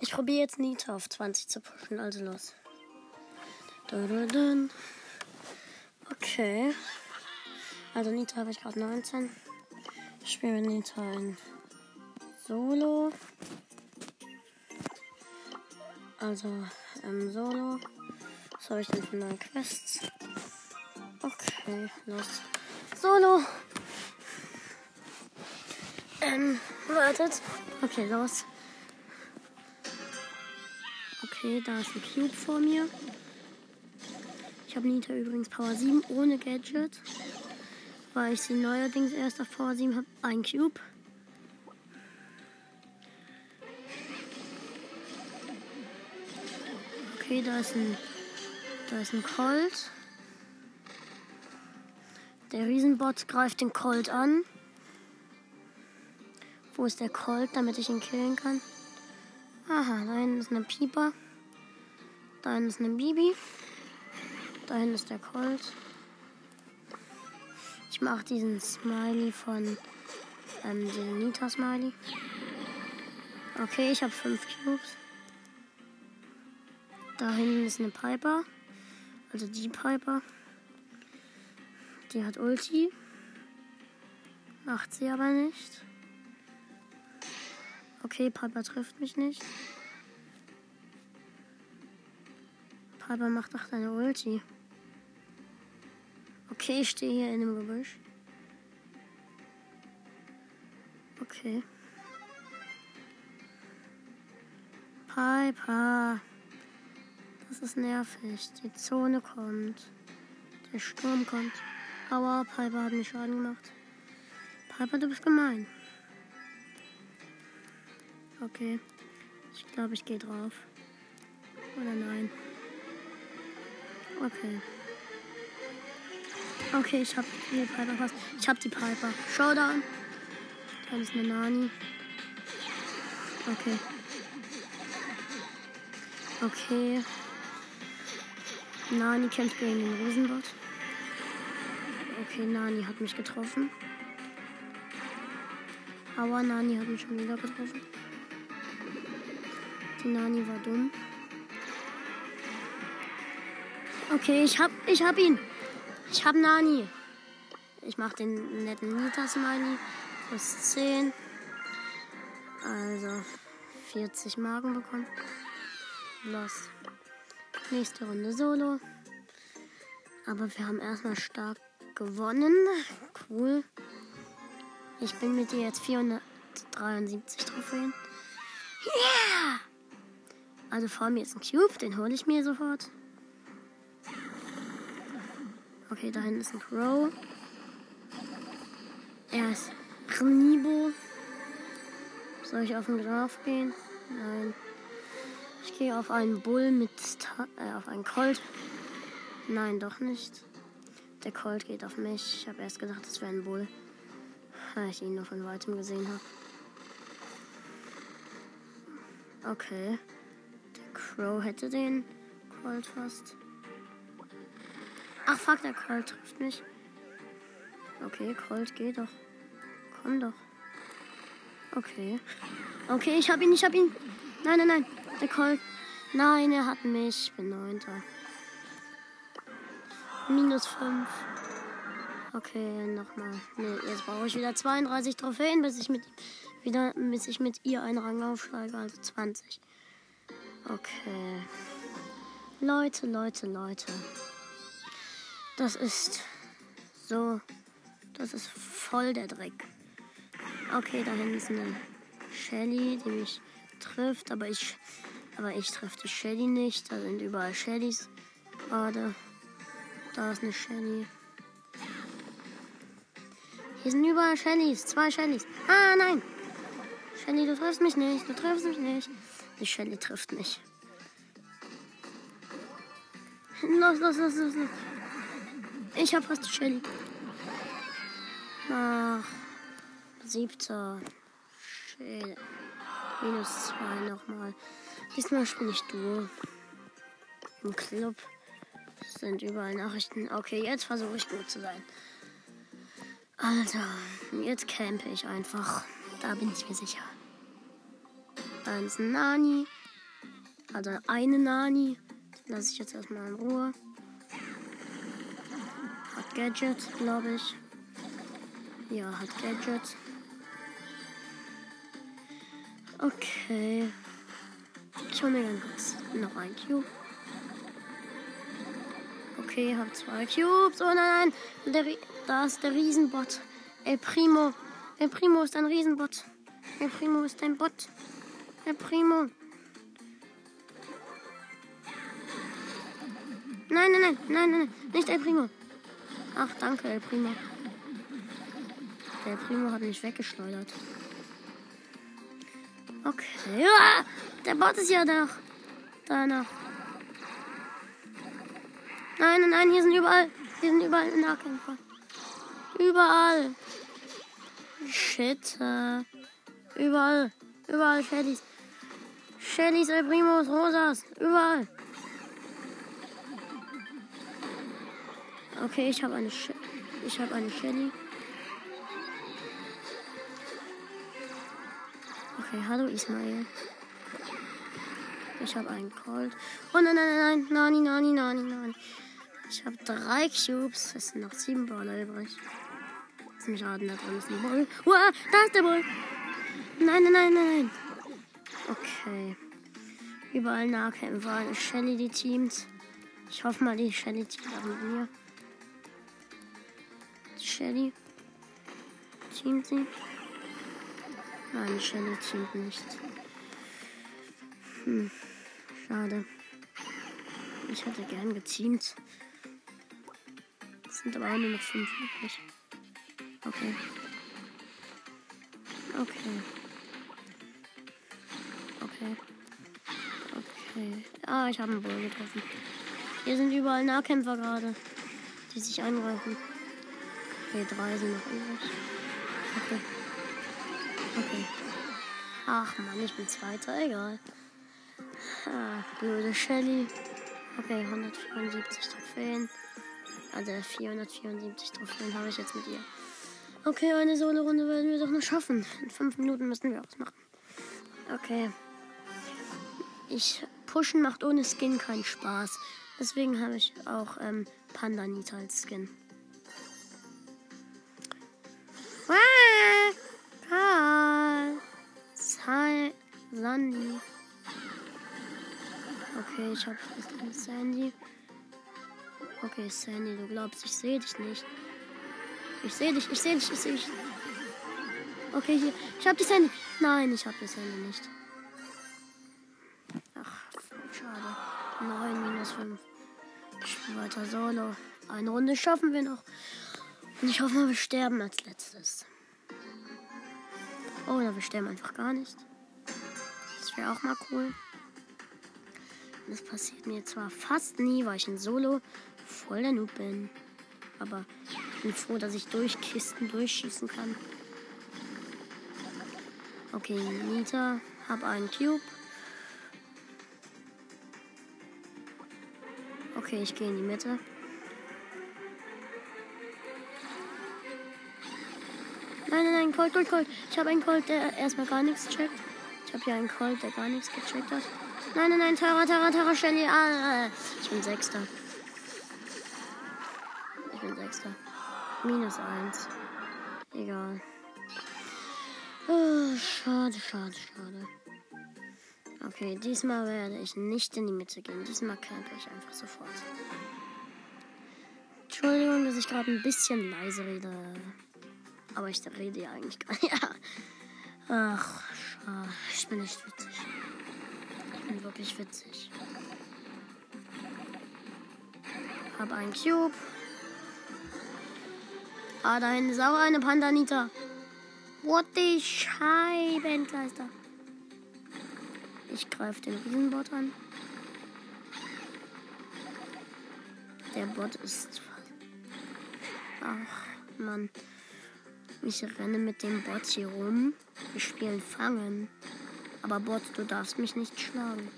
Ich probiere jetzt Nita auf 20 zu pushen, also los. Okay. Also Nita habe ich gerade 19. Ich spiele mit Nita in Solo. Also ähm, Solo. Was habe ich denn für neue Quests? Okay, los. Solo. Ähm, wartet. Okay, los. Okay, da ist ein Cube vor mir. Ich habe Nita übrigens Power 7 ohne Gadget. Weil ich sie neuerdings erst auf Power 7 habe. Ein Cube. Okay, da ist ein. Da ist ein Colt. Der Riesenbot greift den Colt an. Wo ist der Colt, damit ich ihn killen kann? Aha, da hinten ist eine Pieper. Da hinten ist eine Bibi. Da hinten ist der Colt. Ich mache diesen Smiley von ähm, den Nita Smiley. Okay, ich habe fünf Cubes. Da hinten ist eine Piper. Also die Piper. Die hat Ulti. Macht sie aber nicht. Okay, Piper trifft mich nicht. Piper macht auch deine Ulti. Okay, ich stehe hier in dem Gebüsch. Okay. Piper. Das ist nervig. Die Zone kommt. Der Sturm kommt. Aua, Piper hat mir Schaden gemacht. Piper, du bist gemein. Okay. Ich glaube, ich gehe drauf. Oder nein. Okay. Okay, ich hab die Piper fast. Ich hab die Piper. Showdown. Da ist eine Nani. Okay. Okay. Nani kämpft gegen den Riesenbot. Okay, Nani hat mich getroffen. Aber Nani hat mich schon wieder getroffen. Die Nani war dumm. Okay, ich hab, ich hab ihn. Ich hab Nani. Ich mach den netten Nita-Smiley. Plus 10. Also 40 Marken bekommen. Los. Nächste Runde Solo. Aber wir haben erstmal stark gewonnen. Cool. Ich bin mit dir jetzt 473 Trophäen. Yeah! Also vor mir ist ein Cube, den hole ich mir sofort. Okay, da hinten ist ein Crow. Er ist Rnibo. Soll ich auf den Graf gehen? Nein. Ich gehe auf einen Bull mit äh, auf einen Colt. Nein, doch nicht. Der Colt geht auf mich. Ich habe erst gedacht, das wäre ein Bull, weil ich ihn nur von weitem gesehen habe. Okay. Der Crow hätte den Colt fast. Ach fuck, der Colt trifft mich. Okay, Colt, geh doch. Komm doch. Okay. Okay, ich hab ihn, ich hab ihn. Nein, nein, nein. Der Colt. Nein, er hat mich. Ich bin neunter. Minus 5. Okay, nochmal. Nee, jetzt brauche ich wieder 32 Trophäen, bis ich mit wieder, bis ich mit ihr einen Rang aufsteige, also 20. Okay. Leute, Leute, Leute. Das ist so. Das ist voll der Dreck. Okay, da hinten ist eine Shelly, die mich trifft, aber ich, aber ich treffe die Shelly nicht. Da sind überall Shellys gerade. Da ist eine Shelly. Hier sind überall Shellys, zwei Shellys. Ah, nein! Shelly, du triffst mich nicht, du triffst mich nicht. Die Shelly trifft mich. Los, los, los, los, los. Ich hab fast Shelly. Ach, siebter. Shelly. Minus zwei nochmal. Diesmal spiele ich Duo. Im Club sind überall Nachrichten. Okay, jetzt versuche ich gut zu sein. Also, jetzt campe ich einfach. Da bin ich mir sicher. Da ist ein Nani. Also eine Nani. Lasse ich jetzt erstmal in Ruhe. Hat Gadget, glaube ich. Ja, hat Gadget. Okay. Ich hole mir ganz kurz noch ein Cube. Okay, hab zwei Cubes. Oh nein, nein. Der, da ist der Riesenbot. El Primo. El Primo ist ein Riesenbot. El Primo ist ein Bot. El Primo. Nein, nein, nein, nein, nein, nicht El Primo. Ach, danke, El Primo. Der Primo hat mich weggeschleudert. Okay. Ja, der Bot ist ja noch. Da noch. Nein, nein, nein, hier sind überall. Hier sind überall Nahkämpfer. Überall. Shit. Äh, überall. Überall Shellys. Shellys, El Primos, Rosas. Überall. Okay, ich habe eine Sh ich habe eine Shelly. Okay, hallo Ismail. Ich habe einen Colt. Oh nein, nein, nein, nein, nein, nein, nein, nein. Ich habe drei Cubes. Es sind noch sieben Brawler übrig. Mich raten, da drin ist ein Bull. Uah, da ist der Bull. Nein, nein, nein, nein. Okay. Überall Nahkämpfer. Shelly, die teamt. Ich hoffe mal, die Shelly teamt auch mit mir. Shelly. Teamt sie? Nein, Shelly teamt nicht. Hm. Schade. Ich hätte gern geteamt. Es sind aber auch nur noch fünf übrig. Okay. Okay. Okay. Okay. Ah, ich habe einen Bull getroffen. Hier sind überall Nahkämpfer gerade, die sich angreifen. Okay, drei sind noch übrig. Okay. Okay. Ach man, ich bin Zweiter, egal. Ah, blöde Shelly. Okay, 174 Trophäen. Also 474 Trophäen habe ich jetzt mit ihr. Okay, eine Solo-Runde werden wir doch noch schaffen. In fünf Minuten müssen wir was machen. Okay. Ich pushen macht ohne Skin keinen Spaß. Deswegen habe ich auch ähm, Panda Nita als Skin. Okay, ich habe fast ein Sandy. Okay, Sandy, du glaubst, ich sehe dich nicht. Ich sehe dich, ich sehe dich, ich sehe dich. Okay, hier. Ich habe die Sandy. Nein, ich habe die Sandy nicht. Ach, schade. 9 minus 5. Ich spiele weiter solo. Eine Runde schaffen wir noch. Und ich hoffe, wir sterben als letztes. Oh, oder wir sterben einfach gar nicht. Das wäre auch mal cool. Das passiert mir zwar fast nie, weil ich in Solo voll der Noob bin. Aber ich bin froh, dass ich durch Kisten durchschießen kann. Okay, Nita, hab einen Cube. Okay, ich gehe in die Mitte. Nein, nein, nein, Colt, Colt, Colt. Ich habe einen Colt, der erstmal gar nichts checkt. Ich habe hier einen Colt, der gar nichts gecheckt hat. Nein, nein, nein, Tara, Tara, Tara, Shelly. Ah, ich bin Sechster. Ich bin Sechster. Minus eins. Egal. Oh, schade, schade, schade. Okay, diesmal werde ich nicht in die Mitte gehen. Diesmal campe ich einfach sofort. Entschuldigung, dass ich gerade ein bisschen leise rede. Aber ich rede ja eigentlich gar nicht. Ach, schade. Ich bin nicht witzig. Wirklich witzig. Hab einen Cube. Ah, da hinten ist auch eine Pandanita. What the Scheibenkleister. Ich greife den Riesenbot an. Der Bot ist. Ach, Mann. Ich renne mit dem Bot hier rum. Wir spielen Fangen. Aber Bot, du darfst mich nicht schlagen.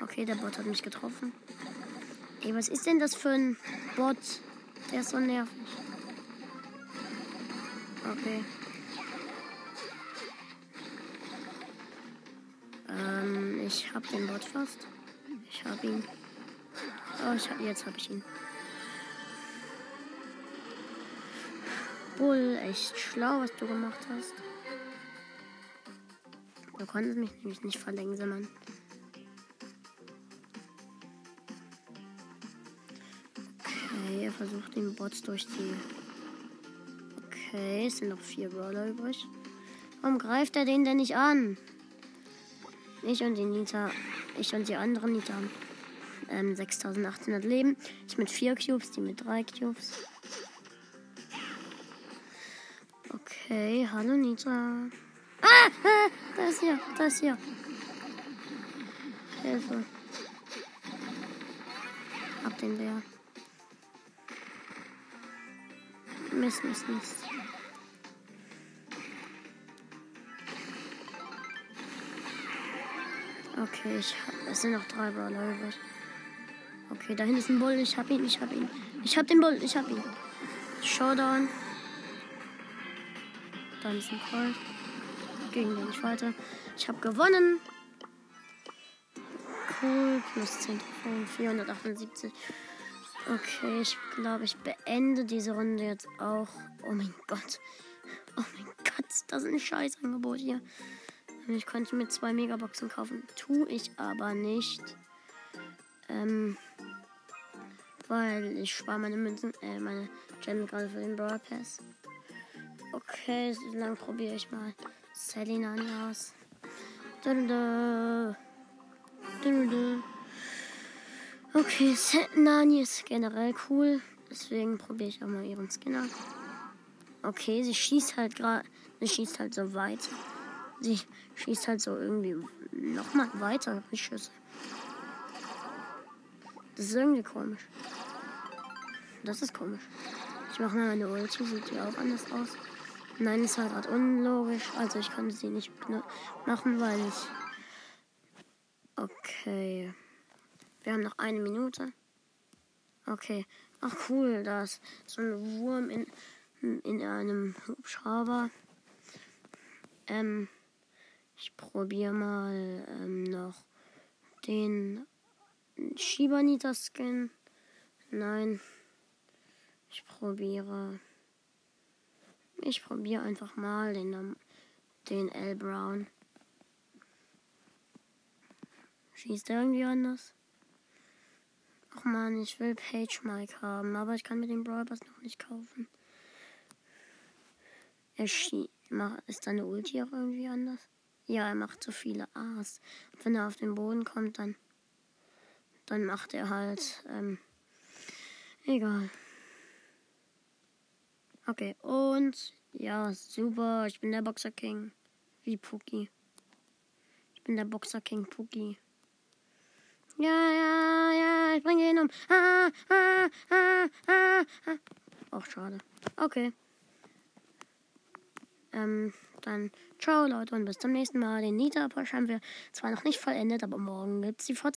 Okay, der Bot hat mich getroffen. Ey, was ist denn das für ein Bot? Der ist so nervig. Okay. Äh. ich hab den Bot fast. Ich hab ihn. Oh, ich hab, jetzt hab ich ihn. Bull, echt schlau, was du gemacht hast. Du mich nämlich nicht verlängern. Okay, er versucht den Bots durch die. Okay, es sind noch vier Brawler übrig. Warum greift er den denn nicht an? Ich und die Nita, ich und die anderen Nita haben ähm, 6800 Leben. Ich mit 4 Cubes, die mit 3 Cubes. Okay, hallo Nita. Ah, ah, da ist hier, da ist hier. Hilfe. Hab den Bär. Mist, Mist, Mist. Okay, ich hab, es sind noch drei Brawler übrig. Okay, da hinten ist ein Bull. Ich hab ihn, ich hab ihn. Ich hab den Bull, ich hab ihn. Showdown. Dann ist ein Colt. Gegen den ich weiter. Ich hab gewonnen. Cool. Plus 10 Trophäen. 478. Okay, ich glaube, ich beende diese Runde jetzt auch. Oh mein Gott. Oh mein Gott, das ist ein Scheißangebot hier. Ich könnte mir zwei Megaboxen kaufen. Tue ich aber nicht. Ähm, weil ich spare meine Münzen, äh, meine Gem gerade für den Brawl Pass. Okay, so lange probiere ich mal Selina aus. Okay, Nani ist generell cool. Deswegen probiere ich auch mal ihren Skin aus. Okay, sie schießt halt gerade. Sie schießt halt so weit. Sie schießt halt so irgendwie nochmal weiter die Schüsse. Das ist irgendwie komisch. Das ist komisch. Ich mache mal meine Ulti, sieht die auch anders aus. Nein, ist halt gerade unlogisch. Also ich konnte sie nicht machen, weil ich. Okay. Wir haben noch eine Minute. Okay. Ach cool, da ist so ein Wurm in, in einem Hubschrauber. Ähm. Ich probiere mal ähm, noch den Shibanita-Skin. Nein. Ich probiere. Ich probiere einfach mal den, den L Brown. Schießt er irgendwie anders? Ach man, ich will Page Mike haben, aber ich kann mir den Brawl Pass noch nicht kaufen. Er schießt. Ist seine Ulti auch irgendwie anders? Ja, er macht zu viele A's. Wenn er auf den Boden kommt, dann, dann macht er halt, ähm, egal. Okay, und ja, super. Ich bin der Boxer King. Wie Puki. Ich bin der Boxer King Puki. Ja, ja, ja, ich bringe ihn um. Ah, ah, ah, ah, ah. Auch schade. Okay. Ähm, dann ciao Leute und bis zum nächsten Mal. Den Nita-Push haben wir zwar noch nicht vollendet, aber morgen gibt es die Fortsetzung.